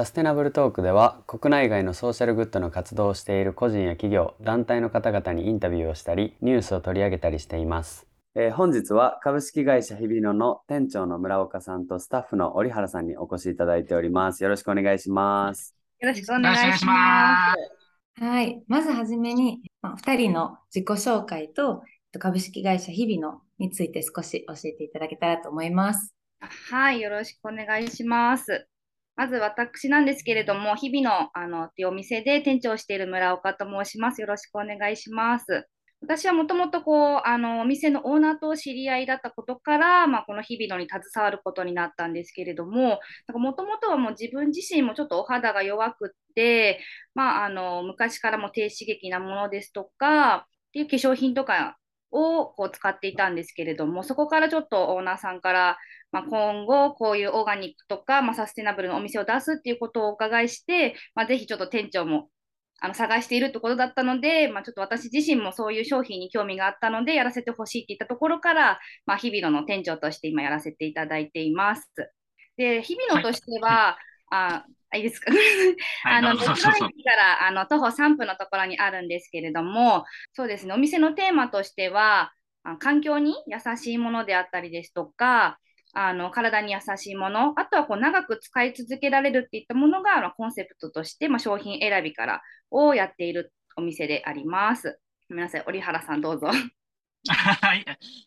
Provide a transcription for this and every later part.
サステナブルトークでは国内外のソーシャルグッドの活動をしている個人や企業、団体の方々にインタビューをしたり、ニュースを取り上げたりしています。えー本日は株式会社日比野の店長の村岡さんとスタッフの折原さんにお越しいただいております。よろしくお願いします。よろしくお願いし願いしま。ますはい。まずはじめに、まあ、2人の自己紹介と、えっと株式会社日々のについて少し教えていただけたらと思います。はい、よろしくお願いします。まず私なんですけれども、日々のあのっていうお店で店長をしている村岡と申します。よろしくお願いします。私はもともとこうあのお店のオーナーと知り合いだったことから、まあ、この日々のに携わることになったんですけれども、もともとはもう自分自身もちょっとお肌が弱くって、まあ、あの昔からも低刺激なものですとかっていう化粧品とかをこう使っていたんですけれども、そこからちょっとオーナーさんから、まあ、今後こういうオーガニックとか、まあ、サステナブルのお店を出すっていうことをお伺いして、まあ、ぜひちょっと店長もあの探しているってことだったので、まあ、ちょっと私自身もそういう商品に興味があったので、やらせてほしいって言ったところから、まあ、日々野の店長として今やらせていただいています。で、日々野としては、あ、あいいですか？はい、あの、道の駅からあの徒歩3分のところにあるんですけれども、そうですね、お店のテーマとしては、あ環境に優しいものであったりですとか、あの体に優しいもの、あとはこう長く使い続けられるっていったものがあのコンセプトとして、まあ、商品選びからをやっているお店であります。ごめんなさい、折原さんどうぞ。はい。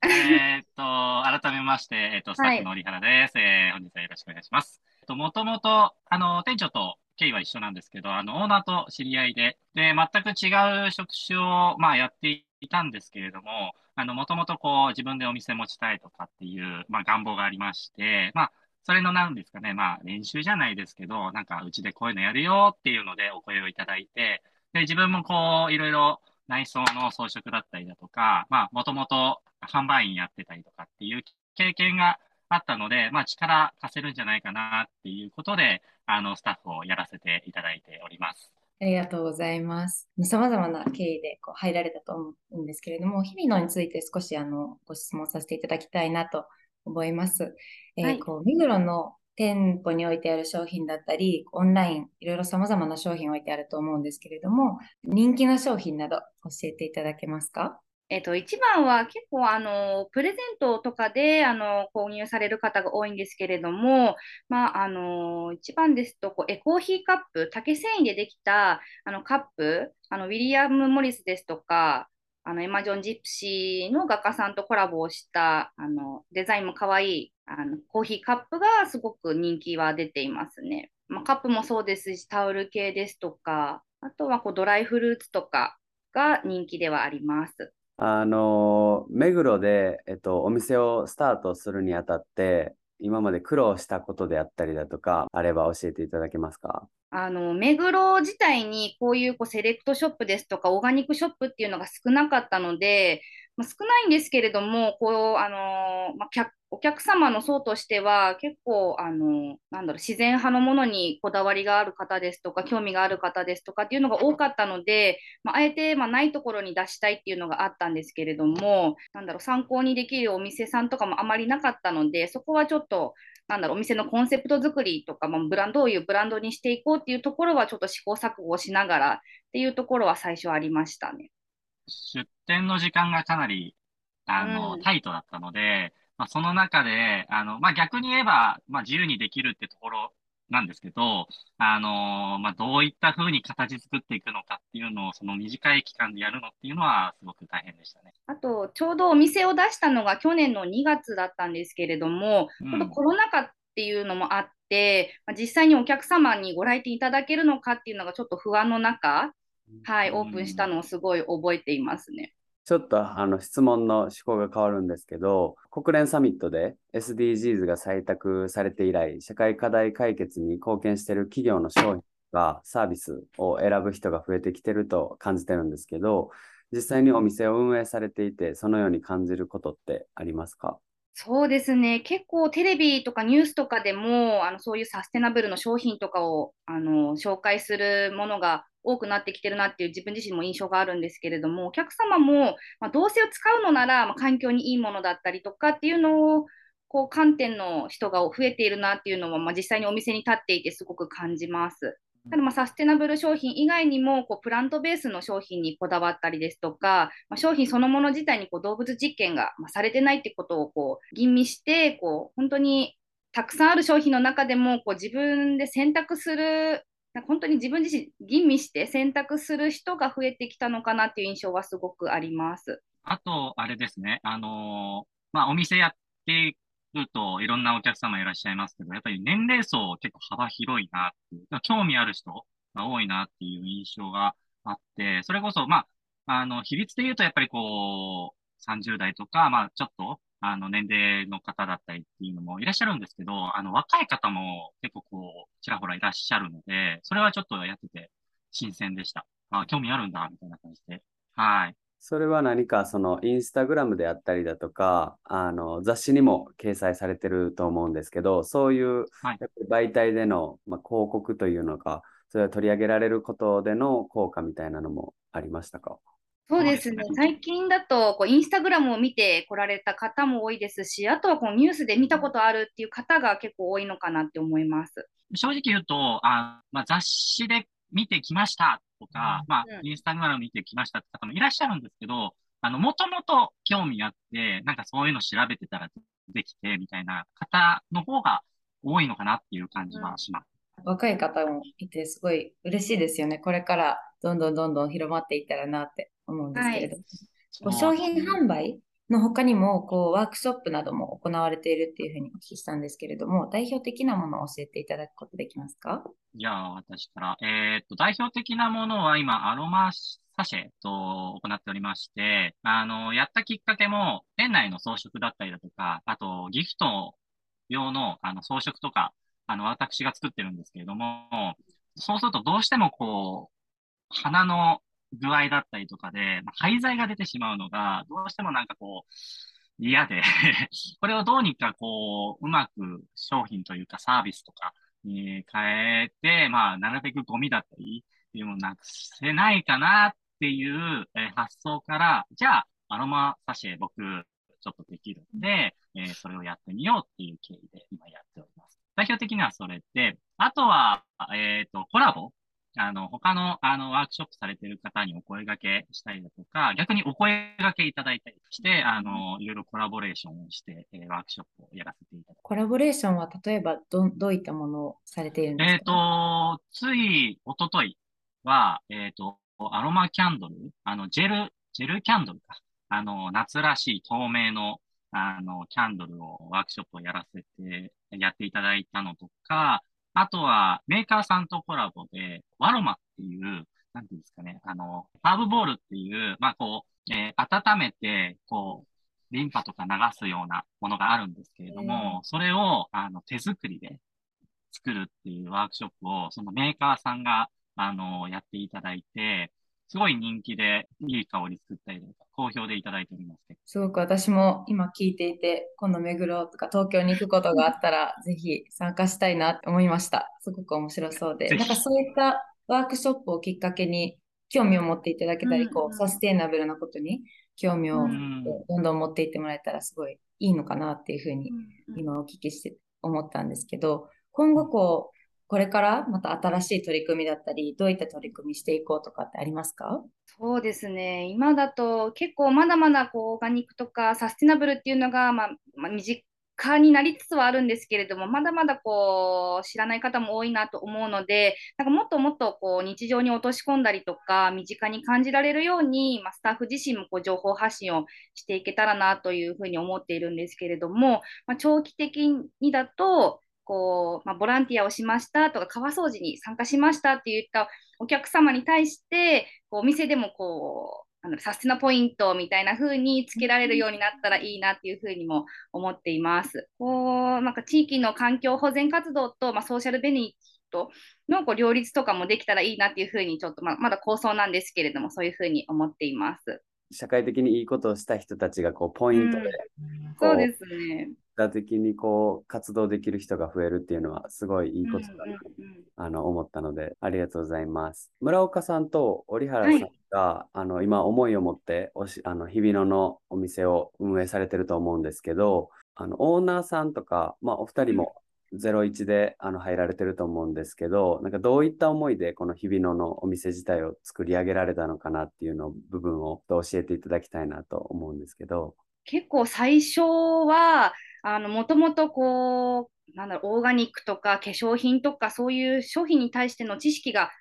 えーっと、改めまして、えーっと、スタッフの折原です。えー本日はよろしくお願いします。と、もともと、あの、店長と経緯は一緒なんですけど、あの、オーナーと知り合いで、で、全く違う職種を、まあ、やっていたんですけれども、あの、もともとこう、自分でお店持ちたいとかっていう、まあ、願望がありまして、まあ、それのなんですかね、まあ、練習じゃないですけど、なんか、うちでこういうのやるよっていうのでお声をいただいて、で、自分もこう、いろいろ内装の装飾だったりだとか、まあ、もともと販売員やってたりとかっていう経験があったので、まあ、力貸せるんじゃないかなっていうことで、あの、スタッフをやらせていただいております。ありがとうございます。様々な経緯でこう入られたと思うんですけれども、日々のについて少しあのご質問させていただきたいなと思います。えーはいこう、目黒の店舗に置いてある商品だったり、オンライン、いろいろ様々な商品置いてあると思うんですけれども、人気の商品など教えていただけますか？えっと、一番は結構あのプレゼントとかであの購入される方が多いんですけれども、まあ、あの一番ですとこうエコーヒーカップ竹繊維でできたあのカップあのウィリアム・モリスですとかあのエマ・ジョン・ジプシーの画家さんとコラボをしたあのデザインも可愛いあのコーヒーカップがすごく人気は出ていますね。まあ、カップもそうですしタオル系ですとかあとはこうドライフルーツとかが人気ではあります。あの、目黒で、えっと、お店をスタートするにあたって、今まで苦労したことであったりだとか、あれば教えていただけますか？あの目黒自体にこういうこうセレクトショップですとかオーガニックショップっていうのが少なかったので、まあ、少ないんですけれどもこうあの、まあ、お客様の層としては結構あのなんだろう自然派のものにこだわりがある方ですとか興味がある方ですとかっていうのが多かったので、まあ、あえてまあないところに出したいっていうのがあったんですけれどもなんだろう参考にできるお店さんとかもあまりなかったのでそこはちょっとなんだろうお店のコンセプト作りとか、まあ、ブランドどういうブランドにしていこうっていうところはちょっと試行錯誤しながらっていうところは最初ありましたね。出店の時間がかなり、あの、うんタイトだったので、まあ、その中で、あの、まあ、逆に言えば、まあ、自由にできるってところなんですけど、あの、まあ、どういった風に形作っていくのかっていうのを、その短い期間でやるのっていうのは、すごく大変でしたね。あと、ちょうどお店を出したのが去年の2月だったんですけれども、うんちょっとコロナ禍っていうのもあって、まあ、実際にお客様にご来店いただけるのかっていうのがちょっと不安の中、はい、オープンしたのをすごい覚えていますね。ちょっとあの質問の趣向が変わるんですけど、国連サミットで SDGs が採択されて以来、社会課題解決に貢献している企業の商品がサービスを選ぶ人が増えてきてると感じてるんですけど、実際にお店を運営されていて、そのように感じることってありますか？そうですね、結構テレビとかニュースとかでも、あのそういうサステナブルの商品とかをあの紹介するものが多くなってきてるなっていう自分自身も印象があるんですけれども、お客様も、まあ、どうせを使うのなら、まあ、環境にいいものだったりとかっていうのをこう観点の人が増えているなっていうのは、まあ、実際にお店に立っていてすごく感じます。ただまあサステナブル商品以外にもこうプラントベースの商品にこだわったりですとか、まあ、商品そのもの自体にこう動物実験がされてないってことをこう吟味してこう本当にたくさんある商品の中でもこう自分で選択する本当に自分自身吟味して選択する人が増えてきたのかなっていう印象はすごくあります。あと、あれですね、あのー、まあ、お店やってるといろんなお客様いらっしゃいますけど、やっぱり年齢層結構幅広いなっていう、興味ある人が多いなっていう印象があって、それこそ、まあ、あの、比率で言うとやっぱりこう、30代とか、まあ、ちょっと、あの、年齢の方だったりっていうのもいらっしゃるんですけど、あの、若い方も結構こう、ちらほらいらっしゃるので、それはちょっとやってて新鮮でした。あ、興味あるんだ、みたいな感じで。はい。それは何かそのインスタグラムであったりだとか、あの雑誌にも掲載されてると思うんですけど、そういう媒体での、まあ、広告というのか、それは取り上げられることでの効果みたいなのもありましたか？そうですね、最近だとこうインスタグラムを見てこられた方も多いですし、あとはこうニュースで見たことあるっていう方が結構多いのかなって思います。正直言うと、あまあ、雑誌で見てきましたとか、まあ、インスタグラム見てきましたって方もいらっしゃるんですけど、あの、もともと興味あって、なんかそういうの調べてたらできて、みたいな方の方が多いのかなっていう感じはします。うん、若い方もいて、すごい嬉しいですよね。これからどんどんどんどん広まっていったらなって思うんですけれど。はい、商品販売の他にもこうワークショップなども行われているっていうふうにお聞きしたんですけれども、代表的なものを教えていただくことできますか？じゃあ、私から。えー、っと、代表的なものは今、アロマサシェと行っておりまして、あの、やったきっかけも、店内の装飾だったりだとか、あと、ギフト用のあの装飾とか、あの、私が作ってるんですけれども、そうするとどうしてもこう、花の具合だったりとかで、まあ、廃材が出てしまうのが、どうしてもなんかこう、嫌で これをどうにかこう、うまく商品というかサービスとかに変えて、まあ、なるべくゴミだったりっていうものなくせないかなっていう、発想から、じゃあ、アロマサシェ僕、ちょっとできるんで、えー、それをやってみようっていう経緯で今やっております。代表的にはそれで、あとは、えっ、ー、と、コラボあの、他の、あの、ワークショップされている方にお声掛けしたりだとか、逆にお声掛けいただいたりして、あの、いろいろコラボレーションをして、えー、ワークショップをやらせていただく。コラボレーションは、例えば、ど、どういったものをされているんですか？えっ、と、つい、おとといは、えっ、ー、と、アロマキャンドル、あの、ジェル、ジェルキャンドルか。あの、夏らしい透明の、あの、キャンドルをワークショップをやらせて、やっていただいたのとか、あとは、メーカーさんとコラボで、ワロマっていう、なんていうんですかね、あの、ハーブボールっていう、まあ、こう、えー、温めて、こう、リンパとか流すようなものがあるんですけれども、それを、あの、手作りで作るっていうワークショップを、そのメーカーさんが、あの、やっていただいて、すごい人気で、いい香り作ったりとか、好評でいただいておりますすごく私も今聞いていて、今度目黒とか東京に行くことがあったら、ぜひ参加したいなって思いました。すごく面白そうで。なんかそういったワークショップをきっかけに興味を持っていただけたり、こう、サステイナブルなことに興味をどんどん持っていってもらえたらすごいいいのかなっていうふうに今お聞きして思ったんですけど、今後こう、これからまた新しい取り組みだったり、どういった取り組みしていこうとかってありますか？そうですね、今だと結構まだまだこうオーガニックとかサスティナブルっていうのが、まあ、まあ、身近になりつつはあるんですけれども、まだまだこう知らない方も多いなと思うので、なんかもっともっとこう日常に落とし込んだりとか、身近に感じられるように、まあ、スタッフ自身もこう情報発信をしていけたらなというふうに思っているんですけれども、まあ、長期的にだと、こう、まあ、ボランティアをしましたとか、川掃除に参加しましたって言ったお客様に対して、こうお店でもこう、あのサステナポイントみたいな風につけられるようになったらいいなっていう風にも思っています。こうなんか地域の環境保全活動と、まあ、ソーシャルベネフィットのこう両立とかもできたらいいなっていう風にちょっと、まあ、まだ構想なんですけれどもそういう風に思っています。社会的にいいことをした人たちがこうポイントで、うん、そうですね多的にこう活動できる人が増えるっていうのはすごいいいことだな、あの思ったのでありがとうございます。村岡さんと折原さんが、あの今思いを持っておしあの日比野のお店を運営されてると思うんですけどあのオーナーさんとか、まあ、お二人も01であの入られてると思うんですけどなんかどういった思いでこの日比野のお店自体を作り上げられたのかなっていうの部分を教えていただきたいなと思うんですけど。結構最初は、あの、もともとこう、なんだろう、オーガニックとか化粧品とかそういう商品に対しての知識が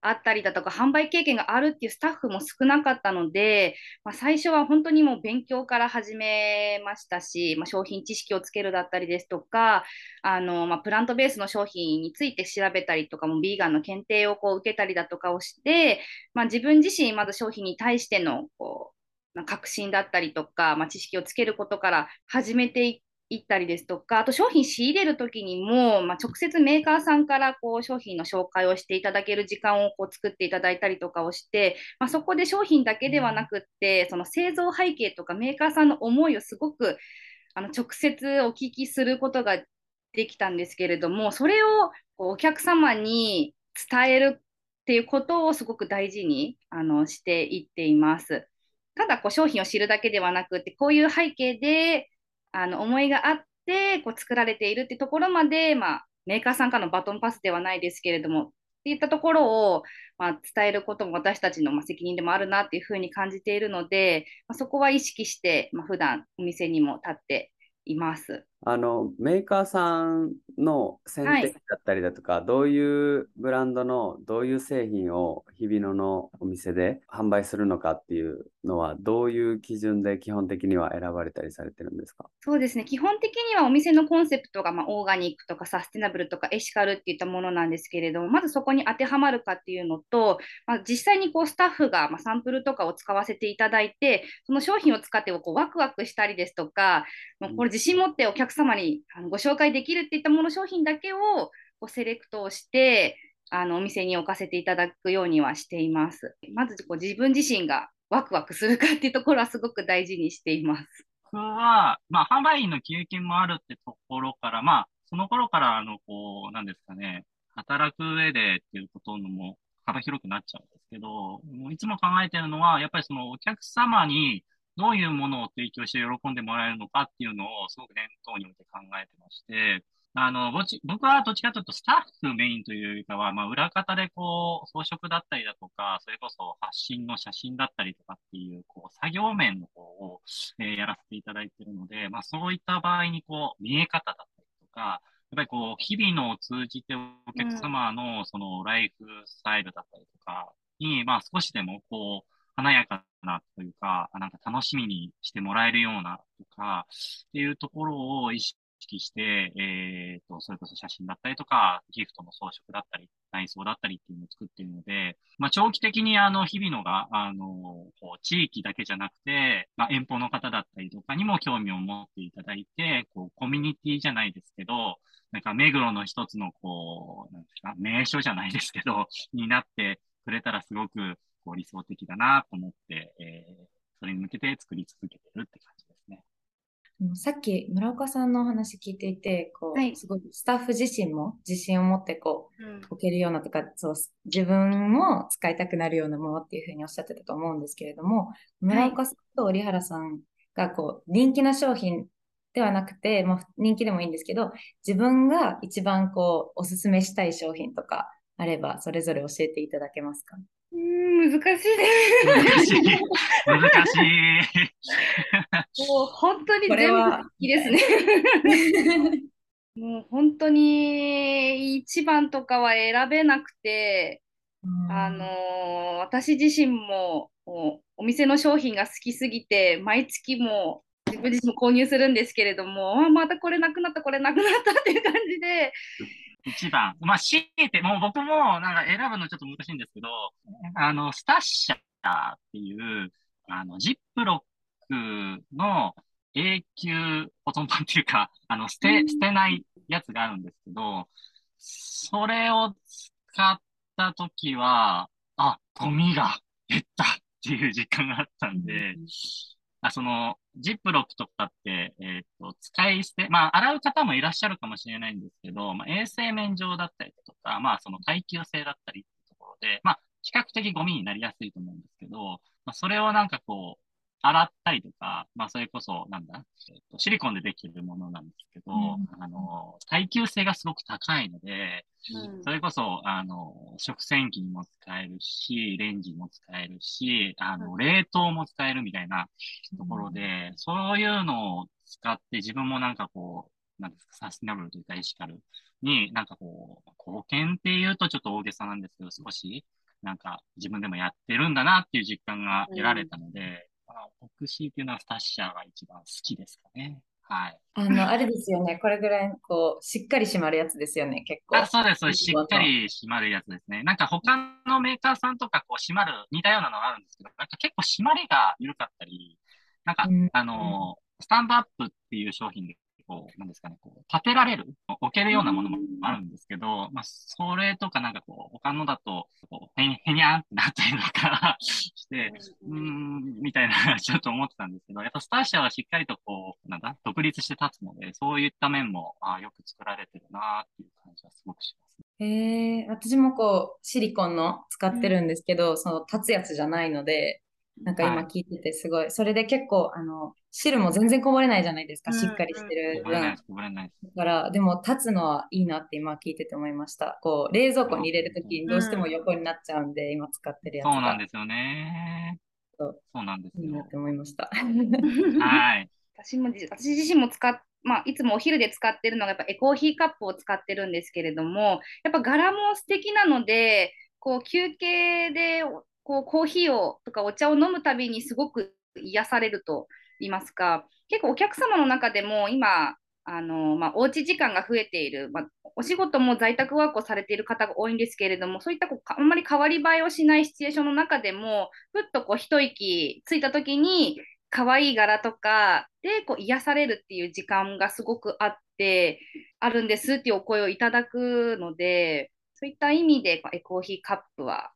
あったりだとか、販売経験があるっていうスタッフも少なかったので、まあ、最初は本当にもう勉強から始めましたし、まあ、商品知識をつけるだったりですとか、あの、まあ、プラントベースの商品について調べたりとかも、ビーガンの検定をこう受けたりだとかをして、まあ、自分自身まず商品に対してのこう、まあ、革新だったりとか、まあ、知識をつけることから始めていっ行ったりですとか、あと商品仕入れるときにも、まあ、直接メーカーさんからこう商品の紹介をしていただける時間をこう作っていただいたりとかをして、まあ、そこで商品だけではなくって、その製造背景とかメーカーさんの思いをすごくあの直接お聞きすることができたんですけれども、それをこうお客様に伝えるっていうことをすごく大事にあのしていっています。ただこう商品を知るだけではなくて、こういう背景であの思いがあってこう作られているってところまで、まあ、メーカーさんからのバトンパスではないですけれども、っていったところを、まあ、伝えることも私たちのまあ責任でもあるなっていうふうに感じているので、まあ、そこは意識して、まあ、普段お店にも立っています。あのメーカーさんの選はい定だったりだとか、どういうブランドのどういう製品を日比野のお店で販売するのかっていうのはどういう基準で基本的には選ばれたりされてるんですか？そうですね。基本的にはお店のコンセプトが、まあ、オーガニックとかサステナブルとかエシカルっていったものなんですけれども、まずそこに当てはまるかっていうのと、まあ、実際にこうスタッフが、まあ、サンプルとかを使わせていただいて、その商品を使ってこうワクワクしたりですとか、もうこれ自信持ってお客様にあのご紹介できるっていったもの商品だけをこうセレクトをして、あのお店に置かせていただくようにはしています。まずこう自分自身がワクワクするかっていうところはすごく大事にしています。僕は、まあ、販売員の経験もあるってところから、まあ、その頃から、あの、こう、なんですかね、働く上でっていうことのも幅広くなっちゃうんですけど、もういつも考えてるのは、やっぱりそのお客様にどういうものを提供して喜んでもらえるのかっていうのをすごく念頭に置いて考えてまして、あの、ぼち僕はどっちかというとスタッフメインというよりかは、まあ、裏方でこう、装飾だったりだとか、それこそ発信の写真だったりとかっていう、こう、作業面の方を、えーやらせていただいているので、まあ、そういった場合にこう、見え方だったりとか、やっぱりこう、日々のを通じてお客様のそのライフスタイルだったりとかに、まあ少しでもこう、華やかなというか、なんか楽しみにしてもらえるようなとか、っていうところを意識識して、えっと、それこそ写真だったりとか、ギフトの装飾だったり、内装だったりっていうのを作っているので、まあ長期的にあの、日々のが、あの、こう、地域だけじゃなくて、まあ遠方の方だったりとかにも興味を持っていただいて、こう、コミュニティじゃないですけど、なんか目黒の一つのこう、なんですか、名所じゃないですけど、になってくれたらすごくこう理想的だなと思って、えー、それに向けて作り続けてるって感じですさっき村岡さんのお話聞いていて、こう、はい。すごいスタッフ自身も自信を持ってこう、うん。置けるようなとか、そう、自分も使いたくなるようなものっていうふうにおっしゃってたと思うんですけれども、村岡さんと折原さんがこう、人気な商品ではなくて、もう人気でもいいんですけど、自分が一番こう、おすすめしたい商品とかあれば、それぞれ教えていただけますか？難しいです。難しい。難しい。もう本当にこれ全部は好きですね。もう本当に一番とかは選べなくて、あのー私自身もお店の商品が好きすぎて、毎月も自分自身も購入するんですけれども、あまたこれなくなった、これなくなったっていう感じで、一番。まあ、強いて、もう僕もなんか選ぶのちょっと難しいんですけど、あの、スタッシャーっていう、あの、ジップロックの永久保存版っていうか、あの、捨て、捨てないやつがあるんですけど、それを使ったときは、あ、ゴミが減ったっていう実感があったんで、あその、ジップロックとかって、えっ、と、使い捨て、まあ、洗う方もいらっしゃるかもしれないんですけど、まあ、衛生面上だったりとか、まあ、その耐久性だったりってところで、まあ、比較的ゴミになりやすいと思うんですけど、まあ、それをなんかこう、洗ったりとか、まあ、それこそ、なんだ、えっと、シリコンでできるものなんですけど、うん、あの、耐久性がすごく高いので、うん、それこそ、あの、食洗機にも使えるし、レンジも使えるし、あの、冷凍も使えるみたいなところで、うん、そういうのを使って自分もなんかこう、なんですか、サスティナブルというかエシカルになんかこう、貢献っていうとちょっと大げさなんですけど、少し、なんか自分でもやってるんだなっていう実感が得られたので、あ、僕強いていうのはスタッシャーが一番好きですかね。はい。あの、あれですよね。これぐらい、こう、しっかり締まるやつですよね、結構。あ、そうです。しっかり締まるやつですね。なんか他のメーカーさんとか、こう、締まる、似たようなのがあるんですけど、なんか結構締まりが緩かったり、なんか、うん、あの、スタンドアップっていう商品でこう、なんですかね、こう、立てられる、置けるようなものもあるんですけど、まあ、それとかなんかこう、他のだと、こう、へに、へにゃんってなったりとかして、うーん、みたいな、ちょっと思ってたんですけど、やっぱスターシャはしっかりとこう、なんだ、独立して立つので、そういった面も、あよく作られてるなっていう感じはすごくしますね。へえ、私もこう、シリコンの使ってるんですけど、その立つやつじゃないので、なんか今聞いててすごい、はい、それで結構あの汁も全然こぼれないじゃないですか、しっかりしてる分。だから、でも立つのはいいなって今聞いてて思いました。こう冷蔵庫に入れるときにどうしても横になっちゃうんで、今使ってるやつそうなんですよね。そうなんですよ。いいなって思いました。はい。私も私自身も使っまあ、いつもお昼で使ってるのがやっぱエコーヒーカップを使ってるんですけれどもやっぱ柄も素敵なのでこう休憩でこうコーヒーをとかお茶を飲むたびにすごく癒されると言いますか結構お客様の中でも今あの、まあ、おうち時間が増えている、まあ、お仕事も在宅ワークをされている方が多いんですけれどもそういったこうあんまり変わり映えをしないシチュエーションの中でもふっとこう一息ついた時に可愛い柄とかでこう癒されるっていう時間がすごくあってあるんですっていうお声をいただくのでそういった意味でエコーヒーカップは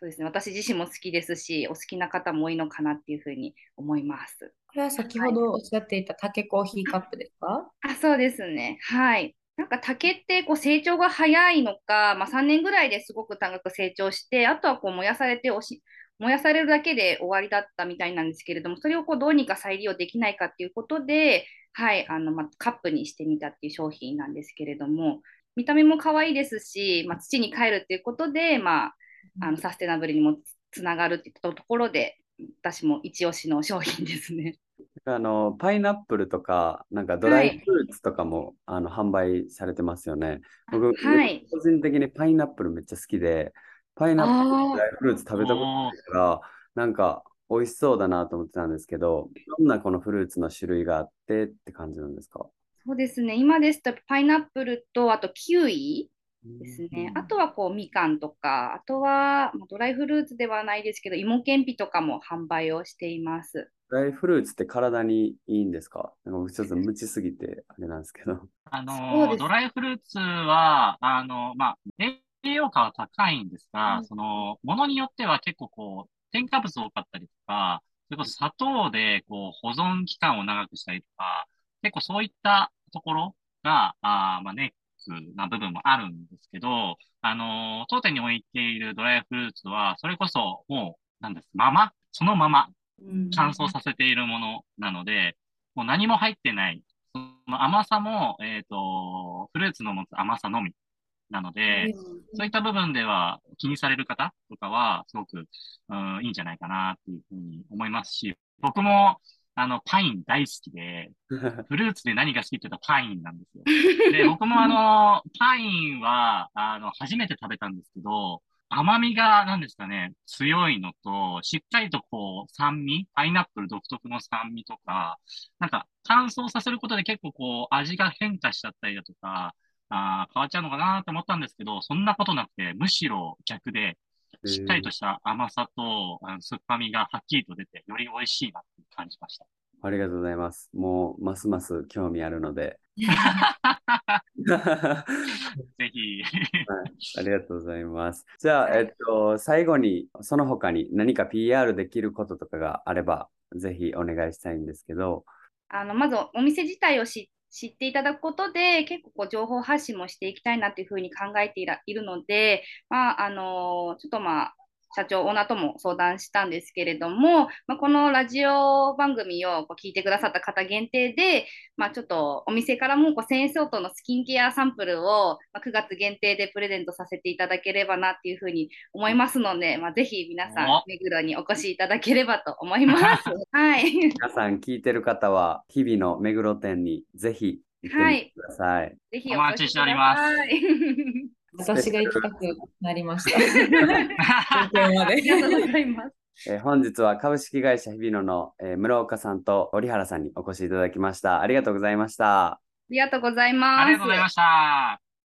そうですね、私自身も好きですし、お好きな方も多いのかなっていうふうに思います。これは先ほどおっしゃっていた竹コーヒーカップですか？あそうですね。はい。なんか竹ってこう成長が早いのか、まあ、3年ぐらいですごく高く成長して、あとはこう燃やされておし燃やされるだけで終わりだったみたいなんですけれども、それをこうどうにか再利用できないかっていうことで、はいあのまあ、カップにしてみたっていう商品なんですけれども、見た目も可愛いですし、まあ、土に帰るっていうことで、まあ、あのサステナブルにもつながるっていったところで、私も一押しの商品ですね。あのパイナップルとか、なんかドライフルーツとかも、はい、あの販売されてますよね。僕、はい、個人的にパイナップルめっちゃ好きで、パイナップルドライフルーツ食べたことないから、なんか美味しそうだなと思ってたんですけど、どんなこのフルーツの種類があってって感じなんですか？そうですね、今ですとパイナップルと、あとキウイですね。あとはこうみかんとか、あとはドライフルーツではないですけど、芋けんぴとかも販売をしています。ドライフルーツって体にいいんですか？なんかちょっと無知すぎてあれなんですけど。あのドライフルーツは、あの、まあ、栄養価は高いんですが、うん、その、ものによっては結構こう、添加物多かったりとか、それこそ砂糖でこう保存期間を長くしたりとか、結構そういったところが、あまあね、な部分もあるんですけど、あの、当店に置いているドライフルーツは、それこそもう、なんです、まま、そのまま乾燥させているものなので、もう何も入ってない。その甘さも、えっ、ー、と、フルーツの持つ甘さのみなので、そういった部分では気にされる方とかは、すごく、うん、いいんじゃないかなっていうふうに思いますし、僕も、あの、パイン大好きで、フルーツで何が好きって言ったらパインなんですよ。で、僕もあの、パインは、あの、初めて食べたんですけど、甘みが何ですかね、強いのと、しっかりとこう、酸味、パイナップル独特の酸味とか、なんか乾燥させることで結構こう、味が変化しちゃったりだとか、あ変わっちゃうのかなと思ったんですけど、そんなことなくて、むしろ逆で、しっかりとした甘さと、あの酸っぱみがはっきりと出て、より美味しいなって感じました。ありがとうございます。もう、ますます興味あるので、ぜひ。はい、ありがとうございます。じゃあ、はいえっと、最後に、その他に何か PR できることとかがあれば、ぜひお願いしたいんですけど、あのまずお店自体を知知っていただくことで結構こう情報発信もしていきたいなというふうに考えていらいるので、まああのちょっとまあ社長、オーナーとも相談したんですけれども、まあ、このラジオ番組をこう聞いてくださった方限定で、まあ、ちょっとお店からもこう1000円相当のスキンケアサンプルをまあ9月限定でプレゼントさせていただければなっていうふうに思いますので、まあ、ぜひ皆さんお、目黒にお越しいただければと思います。はい。皆さん聞いてる方は、日々の目黒店にぜひ行ってみてください。ぜひお待ちしております 私が行きたくなりました。ありで。がとうございます。えー本日は株式会社日比野の、えー村岡さんと折原さんにお越しいただきました。ありがとうございました。ありがとうございます。ありがとうございました。